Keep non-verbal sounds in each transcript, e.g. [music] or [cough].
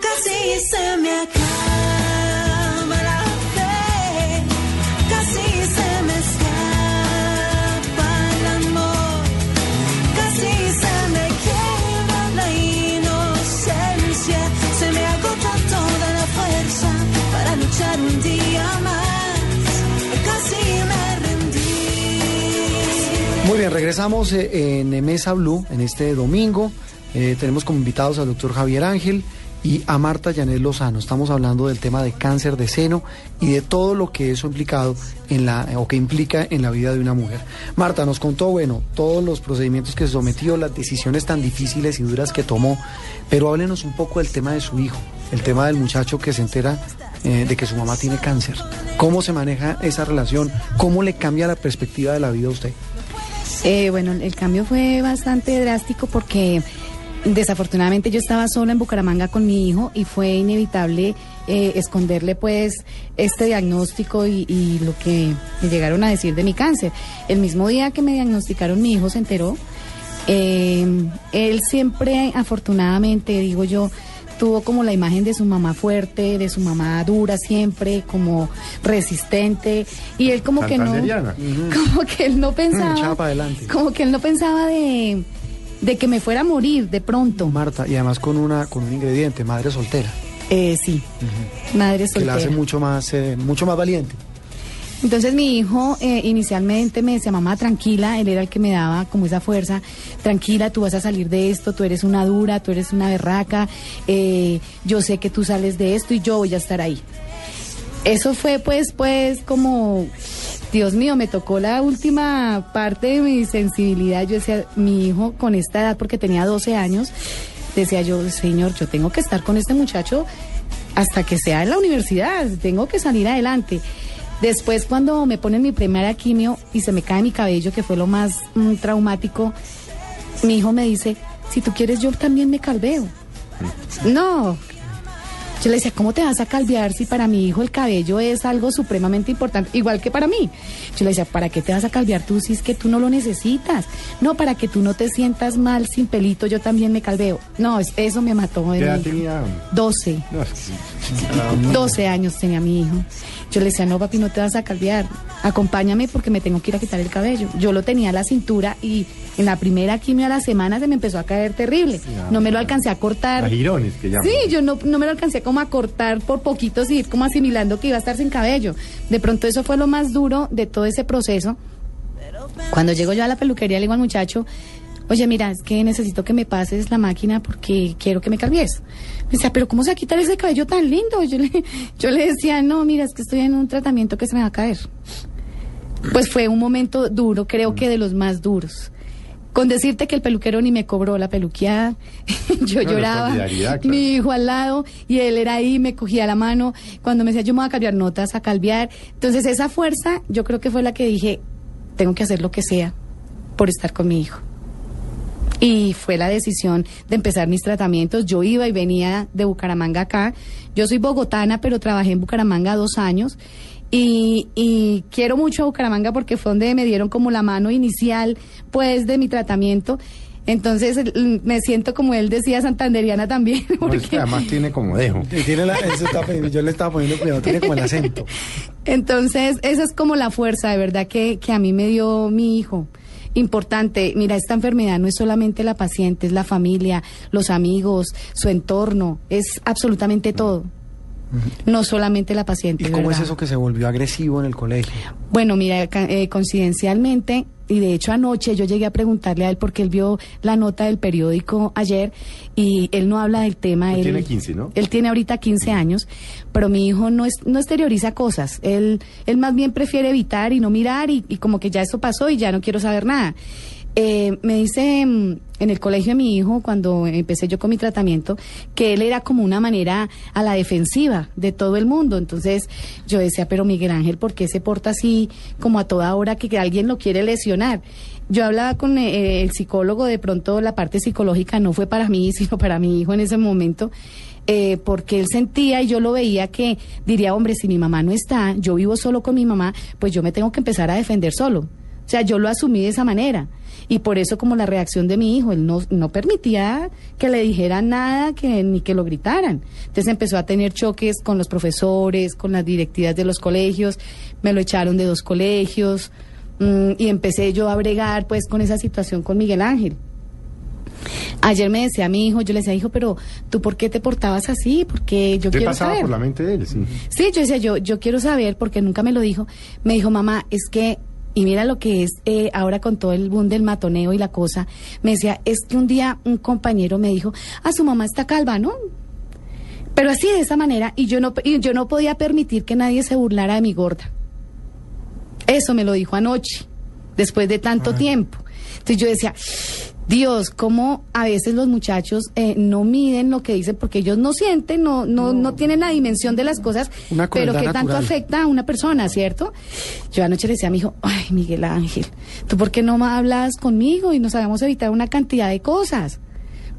Casi se me acaba la fe, casi se me escapa el amor, casi se me quiebra la inocencia, se me agota toda la fuerza para luchar un día más, casi me rendí. Muy bien, regresamos eh, en Mesa Blue en este domingo. Eh, tenemos como invitados al doctor Javier Ángel y a Marta Llanet Lozano. Estamos hablando del tema de cáncer de seno y de todo lo que eso implicado en la, o que implica en la vida de una mujer. Marta nos contó, bueno, todos los procedimientos que se sometió, las decisiones tan difíciles y duras que tomó, pero háblenos un poco del tema de su hijo, el tema del muchacho que se entera eh, de que su mamá tiene cáncer. ¿Cómo se maneja esa relación? ¿Cómo le cambia la perspectiva de la vida a usted? Eh, bueno, el cambio fue bastante drástico porque desafortunadamente yo estaba sola en Bucaramanga con mi hijo y fue inevitable eh, esconderle pues este diagnóstico y, y lo que me llegaron a decir de mi cáncer. El mismo día que me diagnosticaron mi hijo se enteró. Eh, él siempre, afortunadamente, digo yo, tuvo como la imagen de su mamá fuerte, de su mamá dura siempre, como resistente, y él como que no, [laughs] como que él no Echaba pensaba, para adelante. como que él no pensaba de, de que me fuera a morir de pronto. Marta, y además con una con un ingrediente, madre soltera, Eh, sí, madre que la soltera. hace mucho más eh, mucho más valiente. Entonces mi hijo eh, inicialmente me decía, mamá, tranquila, él era el que me daba como esa fuerza, tranquila, tú vas a salir de esto, tú eres una dura, tú eres una berraca, eh, yo sé que tú sales de esto y yo voy a estar ahí. Eso fue pues, pues como, Dios mío, me tocó la última parte de mi sensibilidad. Yo decía, mi hijo con esta edad, porque tenía 12 años, decía yo, señor, yo tengo que estar con este muchacho hasta que sea en la universidad, tengo que salir adelante. Después cuando me ponen mi primera quimio y se me cae mi cabello, que fue lo más mm, traumático, mi hijo me dice, si tú quieres yo también me calveo. No. Yo le decía, ¿cómo te vas a calvear si para mi hijo el cabello es algo supremamente importante, igual que para mí? Yo le decía, ¿para qué te vas a calvear tú si es que tú no lo necesitas? No, para que tú no te sientas mal sin pelito, yo también me calveo. No, es- eso me mató de ¿Qué edad tenía? 12. No, que- 12 años tenía mi hijo. Yo le decía, no, papi, no te vas a calvear. Acompáñame porque me tengo que ir a quitar el cabello. Yo lo tenía a la cintura y en la primera quimio a la semana se me empezó a caer terrible. No me lo alcancé a cortar. A jirones que llaman. Sí, yo no, no me lo alcancé como a cortar por poquitos y ir como asimilando que iba a estar sin cabello. De pronto eso fue lo más duro de todo ese proceso. Cuando llego yo a la peluquería le digo al muchacho, oye, mira, es que necesito que me pases la máquina porque quiero que me calvies. Me decía, pero ¿cómo se va a quitar ese cabello tan lindo? Yo le, [laughs] yo le decía, no, mira, es que estoy en un tratamiento que se me va a caer. Pues fue un momento duro, creo que de los más duros. Con decirte que el peluquero ni me cobró la peluqueada, [laughs] yo No, lloraba, claro. mi hijo al lado y él era ahí, me cogía la mano, cuando me decía yo me voy a calviar notas, a calviar. Entonces esa fuerza yo creo que fue la que dije, tengo que hacer lo que sea por estar con mi hijo. Y fue la decisión de empezar mis tratamientos. Yo iba y venía de Bucaramanga acá. Yo soy bogotana, pero trabajé en Bucaramanga dos años. Y, y quiero mucho a Bucaramanga porque fue donde me dieron como la mano inicial, pues, de mi tratamiento. Entonces me siento como él decía santanderiana también. No, es que Porque, además tiene como dejo. Y tiene la- eso está poniendo- yo le estaba poniendo cuidado, tiene como el acento. [laughs] entonces esa es como la fuerza, de verdad, que, que a mí me dio mi hijo. Importante, mira, esta enfermedad no es solamente la paciente, es la familia, los amigos, su entorno, es absolutamente todo. No solamente la paciente. ¿Y cómo es eso que se volvió agresivo en el colegio? Bueno, mira, ca- eh, coincidencialmente, y de hecho anoche yo llegué a preguntarle a él porque él vio la nota del periódico ayer y él no habla del tema. Él él tiene 15, ¿no? Él tiene ahorita 15 años, pero mi hijo no, es, no exterioriza cosas. Él, él más bien prefiere evitar y no mirar y, y como que ya eso pasó y ya no quiero saber nada. Eh, me dice mm, en el colegio de mi hijo, cuando empecé yo con mi tratamiento, que él era como una manera a la defensiva de todo el mundo. Entonces yo decía, pero Miguel Ángel, ¿por qué se porta así como a toda hora que, alguien lo quiere lesionar? Yo hablaba con eh, el psicólogo, de pronto la parte psicológica no fue para mí, [laughs] sino para mi hijo en ese momento. eh, porque él sentía y yo lo veía que diría, hombre, si mi mamá no está, yo vivo solo con mi mamá, pues yo me tengo que empezar a defender solo. O sea, yo lo asumí de esa manera. Y por eso como la reacción de mi hijo, él no, no permitía que le dijeran nada, que, ni que lo gritaran. Entonces empezó a tener choques con los profesores, con las directivas de los colegios, me lo echaron de dos colegios mm, y empecé yo a bregar pues con esa situación con Miguel Ángel. Ayer me decía mi hijo, yo le decía, hijo, pero tú por qué te portabas así? Porque yo ¿Qué quiero pasaba saber. por la mente de él? Sí. Sí, yo decía, yo, yo quiero saber, porque nunca me lo dijo. Me dijo, mamá, es que, y mira lo que es eh, ahora con todo el boom del matoneo y la cosa. Me decía, es que un día un compañero me dijo, ah, su mamá está calva, ¿no? Pero así de esa manera, y yo no, y yo no podía permitir que nadie se burlara de mi gorda. Eso me lo dijo anoche, después de tanto tiempo. Entonces yo decía, Dios, cómo a veces los muchachos eh, no miden lo que dicen porque ellos no sienten, no, no, no tienen la dimensión de las cosas, Una pero que tanto natural. afecta a una persona, ¿cierto? Yo anoche le decía a mi hijo, ay, Miguel Ángel, ¿tú por qué no me hablas conmigo y nos hagamos evitar una cantidad de cosas?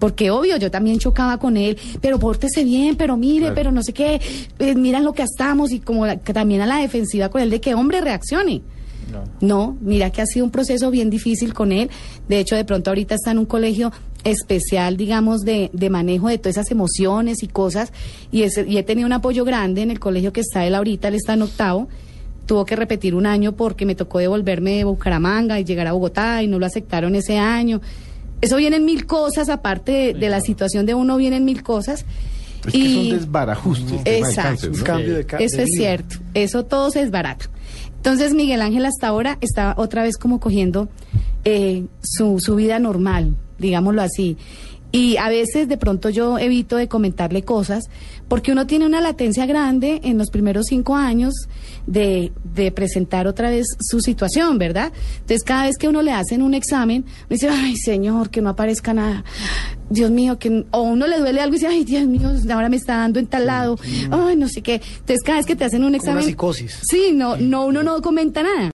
Porque obvio, yo también chocaba con él, pero pórtese bien, pero mire, Claro. pero no sé qué, eh, miran lo que estamos y como la- que también a la defensiva con él de que hombre reaccione. No, mira que ha sido un proceso bien difícil con él. De hecho, de pronto ahorita está en un colegio especial, digamos, de, de manejo de todas esas emociones y cosas. Y, ese- y he tenido un apoyo grande en el colegio que está él ahorita, él está en octavo. Tuvo que repetir un año porque me tocó devolverme de Bucaramanga y llegar a Bogotá y no lo aceptaron ese año. Eso vienen mil cosas, aparte de, de la situación de uno, vienen mil cosas. Es que son desbarajustes. Exacto. cáncer, Un ¿no? cambio de ca- Eso de es vida. cierto, eso todo se desbarata. Entonces Miguel Ángel hasta ahora está otra vez como cogiendo eh, su, su vida normal, digámoslo así. Y a veces de pronto yo evito de comentarle cosas porque uno tiene una latencia grande en los primeros cinco años de, de presentar otra vez su situación, ¿verdad? Entonces cada vez que uno le hacen un examen, uno dice, ay señor, que no aparezca nada. Dios mío, que o uno le duele algo y dice, ay Dios mío, ahora me está dando en tal lado, ay no sé qué. Entonces cada vez que te hacen un examen... una psicosis. Sí, no, no, uno no comenta nada.